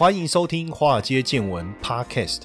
欢迎收听《华尔街见闻》Podcast。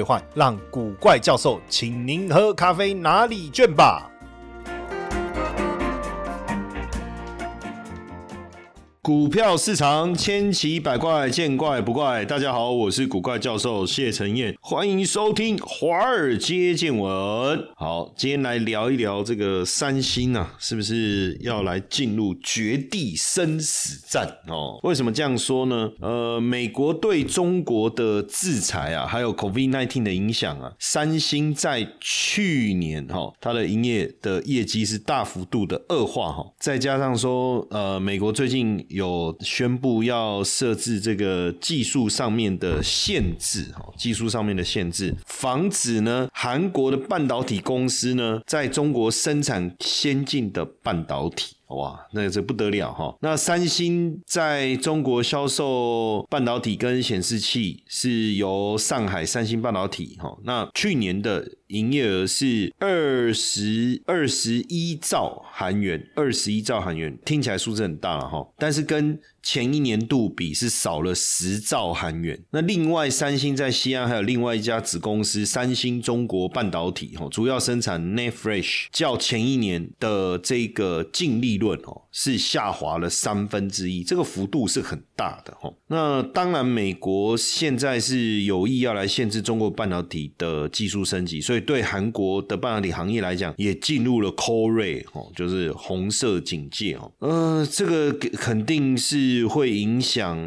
让古怪教授请您喝咖啡拿礼券吧。股票市场千奇百怪，见怪不怪。大家好，我是古怪教授谢承彦，欢迎收听华尔街见闻。好，今天来聊一聊这个三星啊，是不是要来进入绝地生死战哦？为什么这样说呢？呃，美国对中国的制裁啊，还有 COVID nineteen 的影响啊，三星在去年哈，它的营业的业绩是大幅度的恶化哈，再加上说呃，美国最近有有宣布要设置这个技术上面的限制，哈，技术上面的限制，防止呢韩国的半导体公司呢在中国生产先进的半导体。哇，那这不得了哈！那三星在中国销售半导体跟显示器是由上海三星半导体哈。那去年的营业额是二十二十一兆韩元，二十一兆韩元，听起来数字很大了哈。但是跟前一年度比是少了十兆韩元。那另外，三星在西安还有另外一家子公司三星中国半导体，哈，主要生产 n e t Fresh，较前一年的这个净利润哦，是下滑了三分之一，这个幅度是很大的哈。那当然，美国现在是有意要来限制中国半导体的技术升级，所以对韩国的半导体行业来讲，也进入了 c o r e 哦，就是红色警戒哦。呃，这个肯定是。是会影响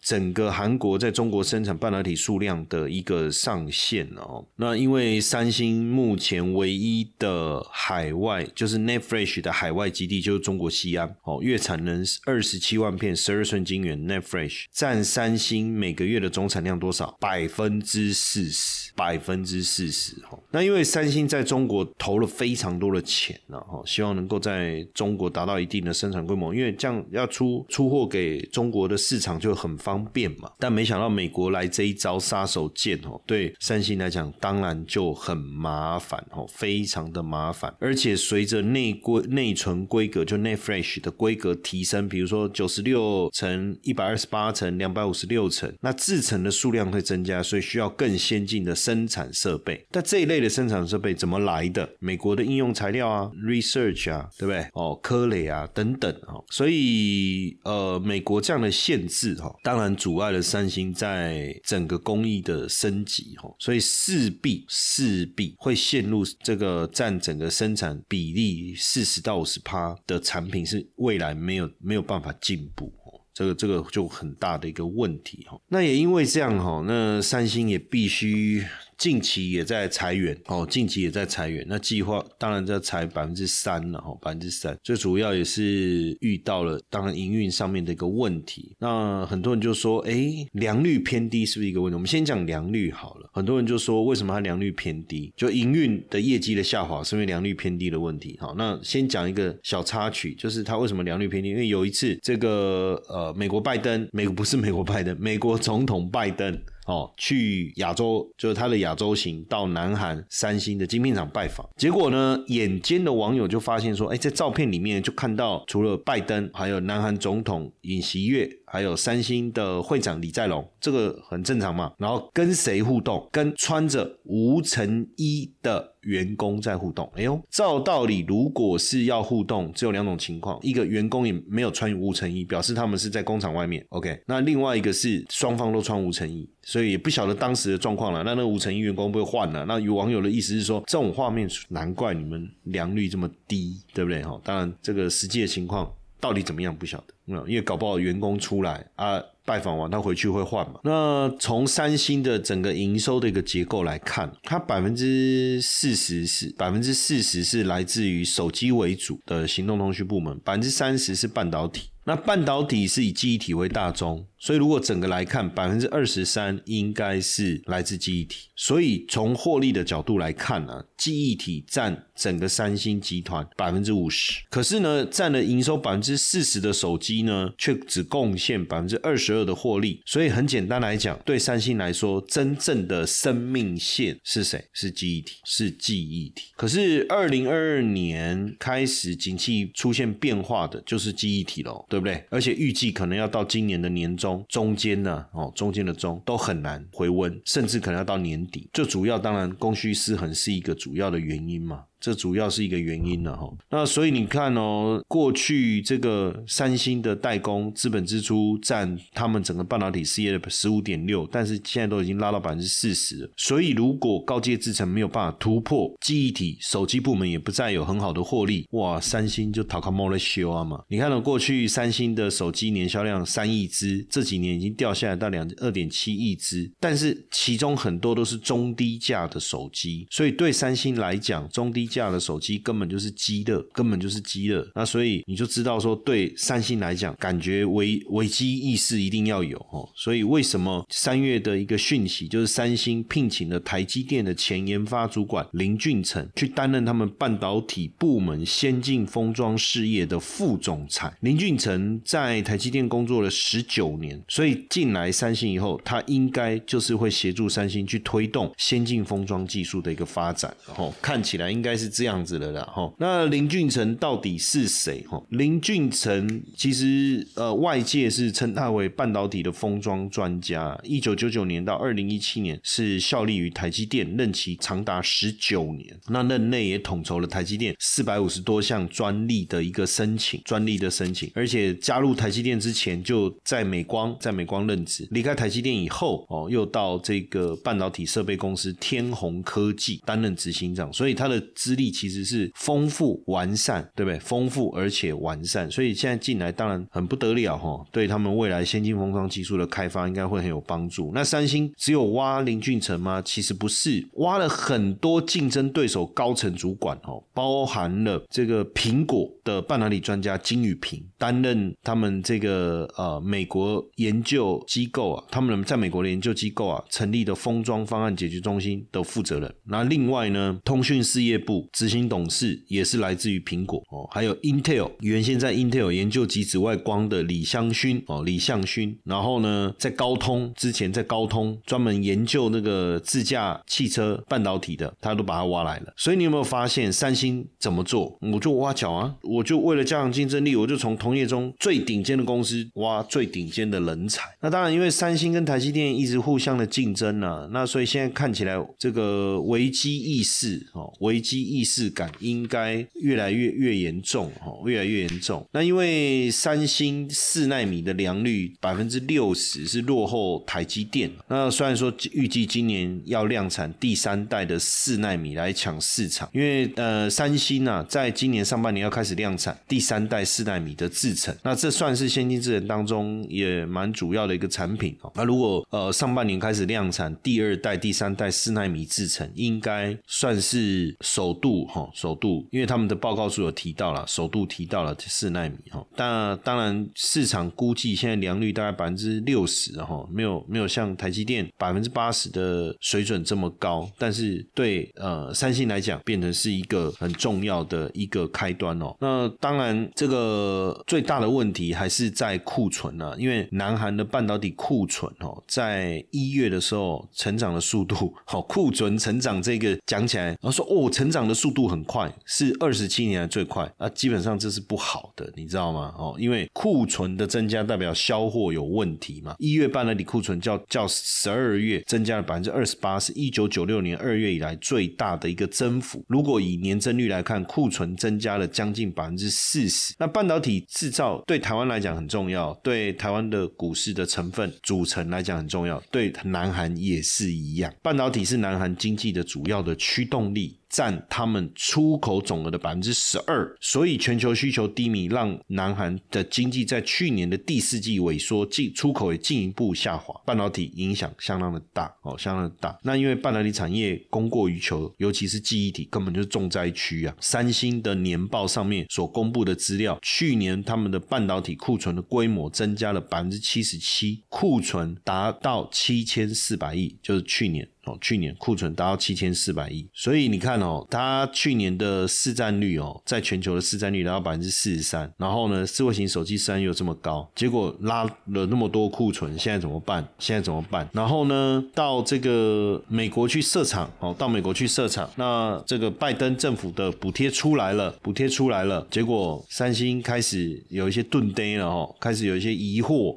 整个韩国在中国生产半导体数量的一个上限哦。那因为三星目前唯一的海外就是 Netfresh 的海外基地就是中国西安哦，月产能二十七万片十二寸晶圆，Netfresh 占三星每个月的总产量多少？百分之四十，百分之四十哦。那因为三星在中国投了非常多的钱了哈，希望能够在中国达到一定的生产规模，因为这样要出出货给。中国的市场就很方便嘛，但没想到美国来这一招杀手锏哦，对三星来讲当然就很麻烦哦，非常的麻烦。而且随着内规内存规格就内 fresh 的规格提升，比如说九十六层、一百二十八层、两百五十六层，那制程的数量会增加，所以需要更先进的生产设备。但这一类的生产设备怎么来的？美国的应用材料啊，research 啊，对不对？哦，科磊啊等等哦，所以呃美。国这样的限制哈，当然阻碍了三星在整个工艺的升级哈，所以势必势必会陷入这个占整个生产比例四十到五十趴的产品是未来没有没有办法进步，这个这个就很大的一个问题哈。那也因为这样哈，那三星也必须。近期也在裁员哦，近期也在裁员。那计划当然在裁百分之三了哈，百分之三。最主要也是遇到了当然营运上面的一个问题。那很多人就说，哎，良率偏低是不是一个问题？我们先讲良率好了。很多人就说，为什么它良率偏低？就营运的业绩的下滑是因为良率偏低的问题。好，那先讲一个小插曲，就是它为什么良率偏低？因为有一次这个呃，美国拜登，美国不是美国拜登，美国总统拜登。哦，去亚洲就是他的亚洲行，到南韩三星的晶片厂拜访，结果呢，眼尖的网友就发现说，哎，在照片里面就看到除了拜登，还有南韩总统尹锡悦，还有三星的会长李在龙，这个很正常嘛。然后跟谁互动？跟穿着无尘衣的。员工在互动，哎呦，照道理如果是要互动，只有两种情况：一个员工也没有穿无尘衣，表示他们是在工厂外面；OK，那另外一个是双方都穿无尘衣，所以也不晓得当时的状况了。那那无尘衣员工被换了。那有网友的意思是说，这种画面难怪你们良率这么低，对不对？哈，当然这个实际的情况到底怎么样不晓得，因为搞不好员工出来啊。拜访完他回去会换嘛？那从三星的整个营收的一个结构来看，它百分之四十是百分之四十是来自于手机为主的行动通讯部门，百分之三十是半导体。那半导体是以记忆体为大宗。所以，如果整个来看，百分之二十三应该是来自记忆体。所以，从获利的角度来看呢，记忆体占整个三星集团百分之五十。可是呢，占了营收百分之四十的手机呢，却只贡献百分之二十二的获利。所以，很简单来讲，对三星来说，真正的生命线是谁？是记忆体，是记忆体。可是，二零二二年开始景气出现变化的，就是记忆体喽，对不对？而且预计可能要到今年的年中。中间呢，哦，中间的中都很难回温，甚至可能要到年底。最主要当然供需失衡是一个主要的原因嘛。这主要是一个原因了哈，那所以你看哦，过去这个三星的代工资本支出占他们整个半导体事业的十五点六，但是现在都已经拉到百分之四十了。所以如果高阶制程没有办法突破，记忆体手机部门也不再有很好的获利，哇，三星就逃卡莫了修啊嘛。你看到过去三星的手机年销量三亿只，这几年已经掉下来到两二点七亿只，但是其中很多都是中低价的手机，所以对三星来讲，中低价的手机根本就是鸡的，根本就是鸡的。那所以你就知道说，对三星来讲，感觉危危机意识一定要有哦。所以为什么三月的一个讯息，就是三星聘请了台积电的前研发主管林俊成去担任他们半导体部门先进封装事业的副总裁。林俊成在台积电工作了十九年，所以进来三星以后，他应该就是会协助三星去推动先进封装技术的一个发展。然后看起来应该是。是这样子的啦，哈。那林俊成到底是谁？哈，林俊成其实呃，外界是称他为半导体的封装专家。一九九九年到二零一七年是效力于台积电，任期长达十九年。那任内也统筹了台积电四百五十多项专利的一个申请，专利的申请。而且加入台积电之前就在美光，在美光任职。离开台积电以后，哦，又到这个半导体设备公司天虹科技担任执行长。所以他的资资历其实是丰富完善，对不对？丰富而且完善，所以现在进来当然很不得了哈，对他们未来先进封装技术的开发应该会很有帮助。那三星只有挖林俊成吗？其实不是，挖了很多竞争对手高层主管哦，包含了这个苹果的半导体专家金宇平，担任他们这个呃美国研究机构啊，他们在美国的研究机构啊成立的封装方案解决中心的负责人。那另外呢，通讯事业部。执行董事也是来自于苹果哦，还有 Intel 原先在 Intel 研究极紫外光的李香勋哦，李相勋，然后呢，在高通之前在高通专门研究那个自驾汽车半导体的，他都把他挖来了。所以你有没有发现三星怎么做？我就挖角啊，我就为了加强竞争力，我就从同业中最顶尖的公司挖最顶尖的人才。那当然，因为三星跟台积电一直互相的竞争呢，那所以现在看起来这个危机意识哦，危机。意识感应该越来越越严重哈，越来越严重。那因为三星四纳米的良率百分之六十是落后台积电。那虽然说预计今年要量产第三代的四纳米来抢市场，因为呃三星啊在今年上半年要开始量产第三代四纳米的制程。那这算是先进制程当中也蛮主要的一个产品哦。那如果呃上半年开始量产第二代、第三代四纳米制程，应该算是首。度哈首度，因为他们的报告书有提到了首度提到了四纳米哈，但当然市场估计现在良率大概百分之六十哈，没有没有像台积电百分之八十的水准这么高，但是对呃三星来讲，变成是一个很重要的一个开端哦。那当然这个最大的问题还是在库存啊，因为南韩的半导体库存哦，在一月的时候成长的速度好，库存成长这个讲起来，然后说哦成长的。速度很快，是二十七年来最快啊！基本上这是不好的，你知道吗？哦，因为库存的增加代表销货有问题嘛。一月半的底库存较较十二月增加了百分之二十八，是一九九六年二月以来最大的一个增幅。如果以年增率来看，库存增加了将近百分之四十。那半导体制造对台湾来讲很重要，对台湾的股市的成分组成来讲很重要，对南韩也是一样。半导体是南韩经济的主要的驱动力。占他们出口总额的百分之十二。所以全球需求低迷，让南韩的经济在去年的第四季萎缩，进出口也进一步下滑，半导体影响相当的大哦，相当的大。那因为半导体产业供过于求，尤其是记忆体，根本就是重灾区啊。三星的年报上面所公布的资料，去年他们的半导体库存的规模增加了百分之七十七，库存达到七千四百亿，就是去年。哦，去年库存达到七千四百亿，所以你看哦，它去年的市占率哦，在全球的市占率达到百分之四十三，然后呢，智慧型手机市占又这么高，结果拉了那么多库存，现在怎么办？现在怎么办？然后呢，到这个美国去设厂哦，到美国去设厂，那这个拜登政府的补贴出来了，补贴出来了，结果三星开始有一些钝呆了哦，开始有一些疑惑，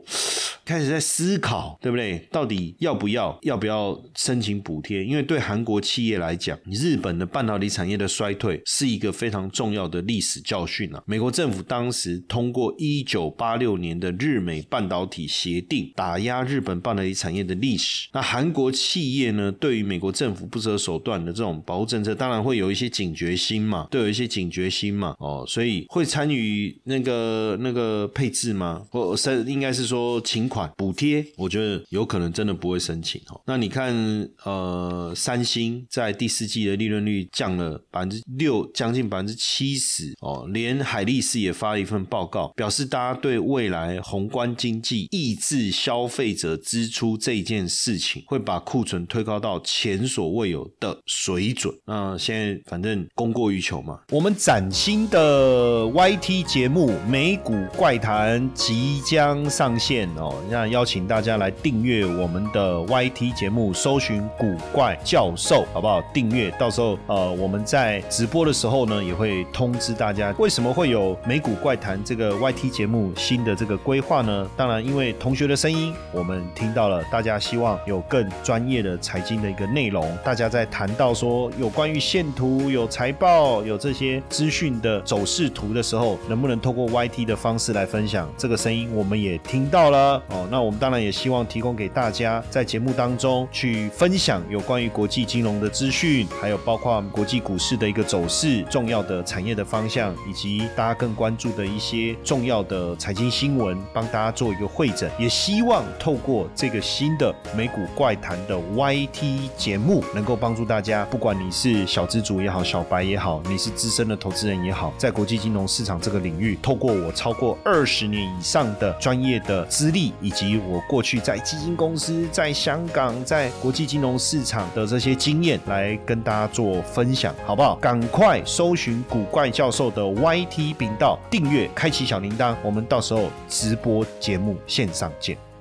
开始在思考，对不对？到底要不要要不要申请？补贴，因为对韩国企业来讲，日本的半导体产业的衰退是一个非常重要的历史教训啊。美国政府当时通过一九八六年的日美半导体协定，打压日本半导体产业的历史。那韩国企业呢，对于美国政府不择手段的这种保护政策，当然会有一些警觉心嘛，都有一些警觉心嘛。哦，所以会参与那个那个配置吗？或申应该是说请款补贴，我觉得有可能真的不会申请哦。那你看。呃，三星在第四季的利润率降了百分之六，将近百分之七十哦。连海力士也发了一份报告，表示大家对未来宏观经济抑制消费者支出这件事情，会把库存推高到前所未有的水准。那现在反正供过于求嘛。我们崭新的 YT 节目《美股怪谈》即将上线哦，那邀请大家来订阅我们的 YT 节目，搜寻。古怪教授，好不好？订阅，到时候呃，我们在直播的时候呢，也会通知大家。为什么会有美股怪谈这个 YT 节目新的这个规划呢？当然，因为同学的声音，我们听到了，大家希望有更专业的财经的一个内容。大家在谈到说有关于线图、有财报、有这些资讯的走势图的时候，能不能透过 YT 的方式来分享？这个声音我们也听到了哦。那我们当然也希望提供给大家，在节目当中去分。享享有关于国际金融的资讯，还有包括国际股市的一个走势、重要的产业的方向，以及大家更关注的一些重要的财经新闻，帮大家做一个会诊。也希望透过这个新的美股怪谈的 YT 节目，能够帮助大家，不管你是小资主也好，小白也好，你是资深的投资人也好，在国际金融市场这个领域，透过我超过二十年以上的专业的资历，以及我过去在基金公司、在香港、在国际金融。市场的这些经验来跟大家做分享，好不好？赶快搜寻古怪教授的 YT 频道，订阅，开启小铃铛，我们到时候直播节目线上见。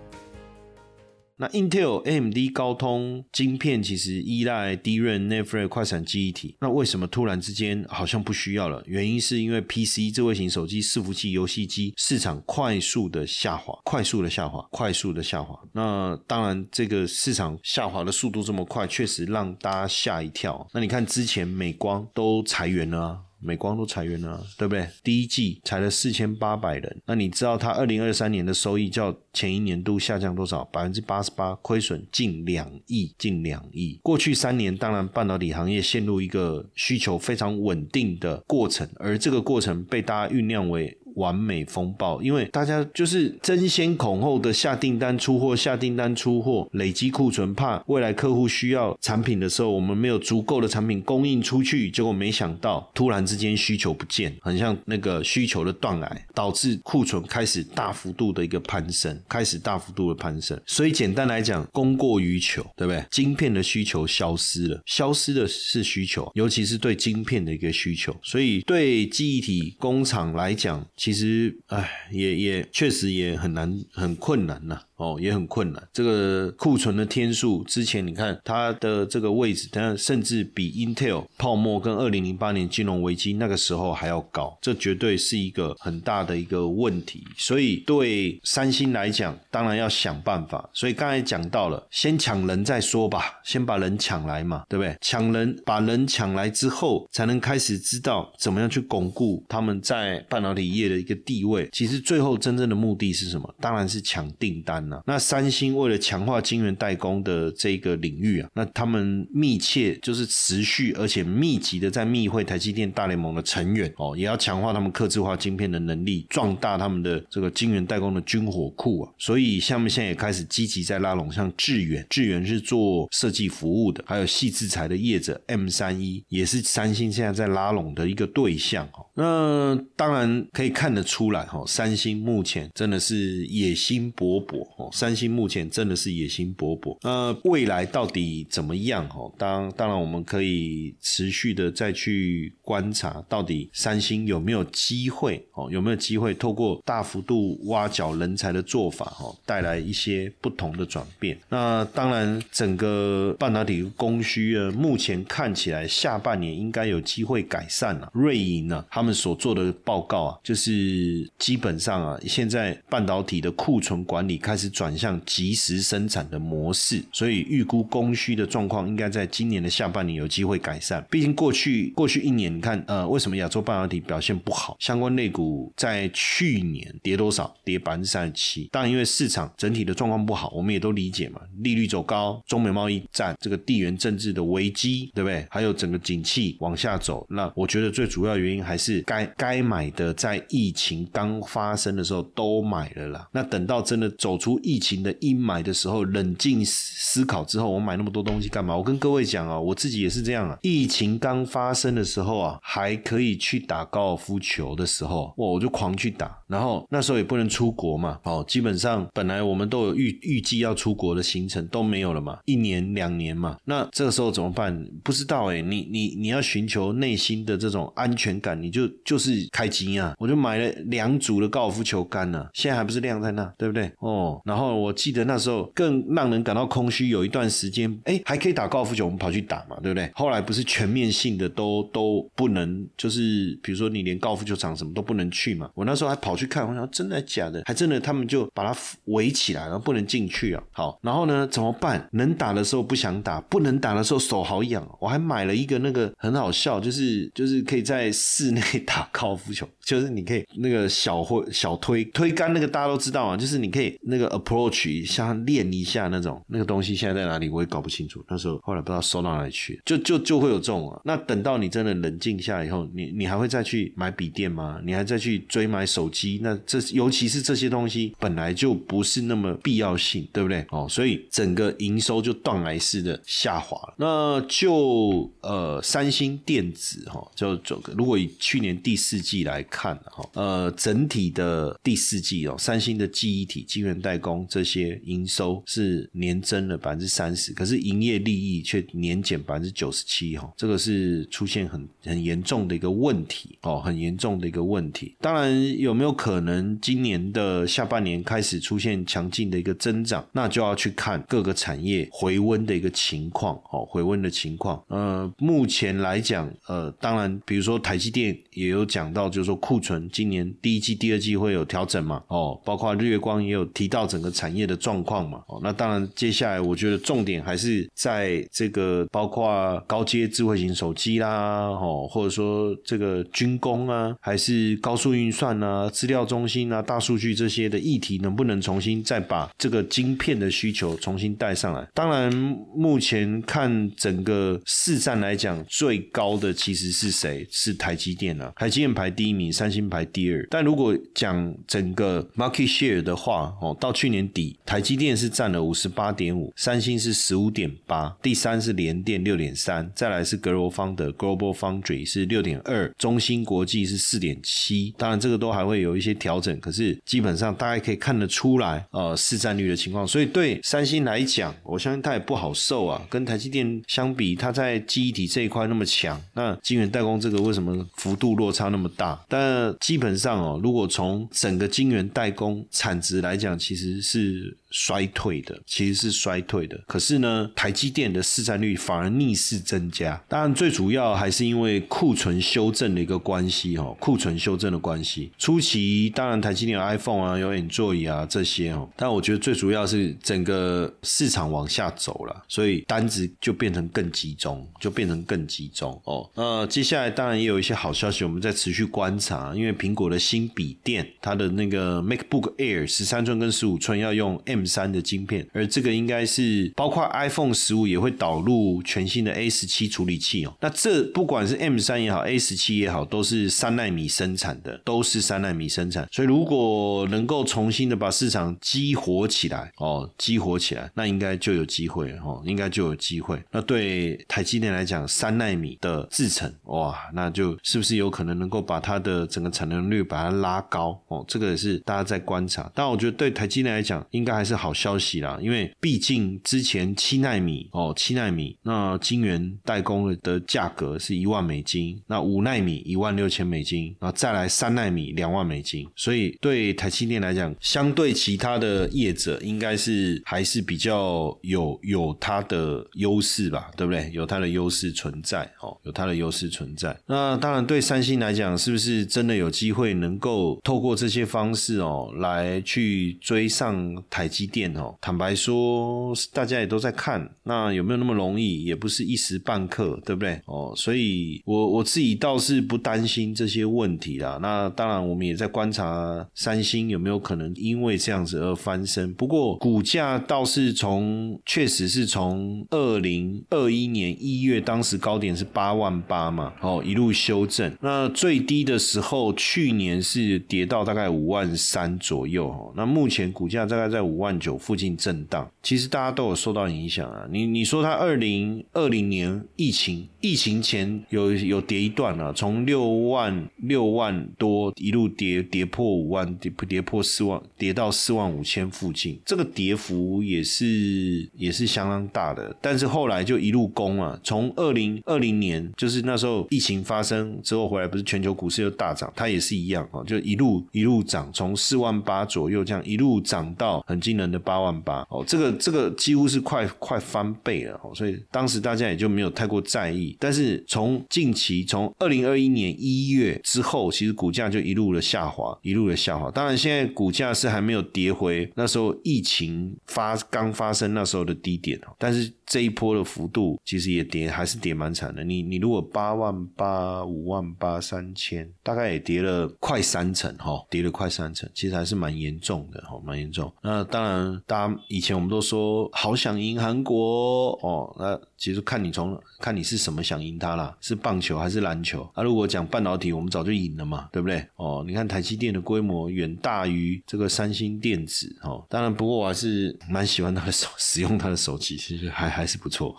那 Intel、AMD、高通晶片其实依赖 DRAM、NAND 快闪记忆体，那为什么突然之间好像不需要了？原因是因为 PC、智慧型手机、伺服器、游戏机市场快速的下滑，快速的下滑，快速的下滑。那当然，这个市场下滑的速度这么快，确实让大家吓一跳。那你看之前美光都裁员了。美光都裁员了，对不对？第一季裁了四千八百人。那你知道它二零二三年的收益较前一年度下降多少？百分之八十八，亏损近两亿，近两亿。过去三年，当然半导体行业陷入一个需求非常稳定的过程，而这个过程被大家酝酿为。完美风暴，因为大家就是争先恐后的下订单出货，下订单出货，累积库存，怕未来客户需要产品的时候，我们没有足够的产品供应出去，结果没想到突然之间需求不见，很像那个需求的断崖，导致库存开始大幅度的一个攀升，开始大幅度的攀升。所以简单来讲，供过于求，对不对？晶片的需求消失了，消失的是需求，尤其是对晶片的一个需求。所以对记忆体工厂来讲，其实，哎，也也确实也很难，很困难呐。哦，也很困难。这个库存的天数，之前你看它的这个位置，它甚至比 Intel 泡沫跟二零零八年金融危机那个时候还要高，这绝对是一个很大的一个问题。所以对三星来讲，当然要想办法。所以刚才讲到了，先抢人再说吧，先把人抢来嘛，对不对？抢人，把人抢来之后，才能开始知道怎么样去巩固他们在半导体业的一个地位。其实最后真正的目的是什么？当然是抢订单。那三星为了强化晶圆代工的这个领域啊，那他们密切就是持续而且密集的在密会台积电大联盟的成员哦，也要强化他们刻制化晶片的能力，壮大他们的这个晶圆代工的军火库啊。所以下面现在也开始积极在拉拢，像致远，致远是做设计服务的，还有细制裁的业者 M 三一，也是三星现在在拉拢的一个对象哦。那当然可以看得出来哈，三星目前真的是野心勃勃哦。三星目前真的是野心勃勃。那未来到底怎么样哈？当当然我们可以持续的再去观察，到底三星有没有机会哦？有没有机会透过大幅度挖角人才的做法哦，带来一些不同的转变？那当然，整个半导体供需啊，目前看起来下半年应该有机会改善了。瑞银呢，他们所做的报告啊，就是基本上啊，现在半导体的库存管理开始转向即时生产的模式，所以预估供需的状况应该在今年的下半年有机会改善。毕竟过去过去一年，你看呃，为什么亚洲半导体表现不好？相关类股在去年跌多少？跌百分之三十七。当然，因为市场整体的状况不好，我们也都理解嘛，利率走高，中美贸易战这个地缘政治的危机，对不对？还有整个景气往下走，那我觉得最主要原因还是。该该买的，在疫情刚发生的时候都买了啦。那等到真的走出疫情的阴霾的时候，冷静思考之后，我买那么多东西干嘛？我跟各位讲啊，我自己也是这样啊。疫情刚发生的时候啊，还可以去打高尔夫球的时候，哇，我就狂去打。然后那时候也不能出国嘛，哦，基本上本来我们都有预预计要出国的行程都没有了嘛，一年两年嘛。那这个时候怎么办？不知道哎。你你你要寻求内心的这种安全感，你就。就是开机啊！我就买了两组的高尔夫球杆呢，现在还不是晾在那，对不对？哦，然后我记得那时候更让人感到空虚，有一段时间，哎，还可以打高尔夫球，我们跑去打嘛，对不对？后来不是全面性的都都不能，就是比如说你连高尔夫球场什么都不能去嘛。我那时候还跑去看，我想真的假的？还真的，他们就把它围起来，然后不能进去啊。好，然后呢，怎么办？能打的时候不想打，不能打的时候手好痒，我还买了一个那个很好笑，就是就是可以在室内。打高尔夫球就是你可以那个小或小推推杆那个大家都知道啊，就是你可以那个 approach 一下练一下那种那个东西现在在哪里我也搞不清楚。那时候后来不知道收到哪里去，就就就会有这种啊。那等到你真的冷静下来以后，你你还会再去买笔电吗？你还再去追买手机？那这尤其是这些东西本来就不是那么必要性，对不对？哦，所以整个营收就断崖式的下滑了。那就呃三星电子哈，就整个如果以去年第四季来看哈，呃，整体的第四季哦，三星的记忆体、晶圆代工工这些营收是年增了百分之三十，可是营业利益却年减百分之九十七哈，这个是出现很很严重的一个问题哦，很严重的一个问题。当然，有没有可能今年的下半年开始出现强劲的一个增长？那就要去看各个产业回温的一个情况哦，回温的情况。呃，目前来讲，呃，当然，比如说台积电。也有讲到，就是说库存今年第一季、第二季会有调整嘛？哦，包括日月光也有提到整个产业的状况嘛？哦，那当然，接下来我觉得重点还是在这个包括高阶智慧型手机啦，哦，或者说这个军工啊，还是高速运算啊、资料中心啊、大数据这些的议题，能不能重新再把这个晶片的需求重新带上来？当然，目前看整个市占来讲，最高的其实是谁？是台积电啊。台积电排第一名，三星排第二。但如果讲整个 market share 的话，哦，到去去年底，台积电是占了五十八点五，三星是十五点八，第三是联电六点三，再来是格罗方的 Global Foundry 是六点二，中芯国际是四点七。当然，这个都还会有一些调整，可是基本上大家可以看得出来，呃，市占率的情况。所以对三星来讲，我相信它也不好受啊。跟台积电相比，它在记忆体这一块那么强，那晶圆代工这个为什么幅度？落差那么大，但基本上哦，如果从整个晶圆代工产值来讲，其实是。衰退的其实是衰退的，可是呢，台积电的市占率反而逆势增加。当然，最主要还是因为库存修正的一个关系哈，库存修正的关系。初期当然台积电有 iPhone 啊，有 Android 啊这些哦，但我觉得最主要是整个市场往下走了，所以单子就变成更集中，就变成更集中哦。那接下来当然也有一些好消息，我们在持续观察，因为苹果的新笔电，它的那个 MacBook Air 十三寸跟十五寸要用 M 三的晶片，而这个应该是包括 iPhone 十五也会导入全新的 A 十七处理器哦。那这不管是 M 三也好，A 十七也好，都是三纳米生产的，都是三纳米生产。所以如果能够重新的把市场激活起来哦，激活起来，那应该就有机会哦，应该就有机会。那对台积电来讲，三纳米的制程哇，那就是不是有可能能够把它的整个产能率把它拉高哦？这个也是大家在观察。但我觉得对台积电来讲，应该还是好消息啦，因为毕竟之前七纳米哦，七纳米那晶圆代工的价格是一万美金，那五纳米一万六千美金，然后再来三纳米两万美金，所以对台积电来讲，相对其他的业者，应该是还是比较有有它的优势吧，对不对？有它的优势存在哦，有它的优势存在。那当然对三星来讲，是不是真的有机会能够透过这些方式哦，来去追上台积电哦？坦白说，大家也都在看，那有没有那么容易？也不是一时半刻，对不对？哦，所以我我自己倒是不担心这些问题啦。那当然，我们也在观察三星有没有可能因为这样子而翻身。不过股价倒是从确实是从二零二一年一月当时高点是八万八嘛，哦，一路修正。那最低的时候，去年是跌到大概五万三左右。哦，那目前股价大概在五万万九附近震荡。其实大家都有受到影响啊。你你说它二零二零年疫情疫情前有有跌一段啊，从六万六万多一路跌跌破五万，跌跌破四万，跌到四万五千附近。这个跌幅也是也是相当大的。但是后来就一路攻啊，从二零二零年就是那时候疫情发生之后回来，不是全球股市又大涨，它也是一样啊，就一路一路涨，从四万八左右这样一路涨到很惊人的八万八哦，这个。这个几乎是快快翻倍了哦，所以当时大家也就没有太过在意。但是从近期，从二零二一年一月之后，其实股价就一路的下滑，一路的下滑。当然，现在股价是还没有跌回那时候疫情发刚发生那时候的低点但是。这一波的幅度其实也跌，还是跌蛮惨的。你你如果八万八、五万八、三千，大概也跌了快三成哈，跌了快三成，其实还是蛮严重的哈，蛮严重。那当然，大家以前我们都说好想赢韩国哦，那。其实看你从看你是什么想赢它啦，是棒球还是篮球？啊，如果讲半导体，我们早就赢了嘛，对不对？哦，你看台积电的规模远大于这个三星电子哦。当然，不过我还是蛮喜欢他的手，使用他的手机，其实还还是不错，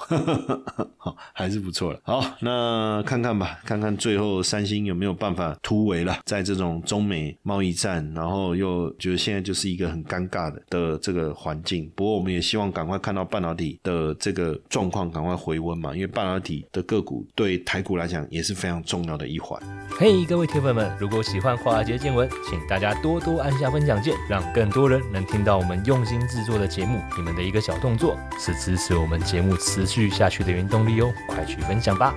好，还是不错了。好，那看看吧，看看最后三星有没有办法突围了，在这种中美贸易战，然后又觉得现在就是一个很尴尬的的这个环境。不过我们也希望赶快看到半导体的这个状况，赶快。回温嘛，因为半导体的个股对台股来讲也是非常重要的一环。嘿，各位铁粉们，如果喜欢华尔街见闻，请大家多多按下分享键，让更多人能听到我们用心制作的节目。你们的一个小动作，是支持我们节目持续下去的原动力哦，快去分享吧！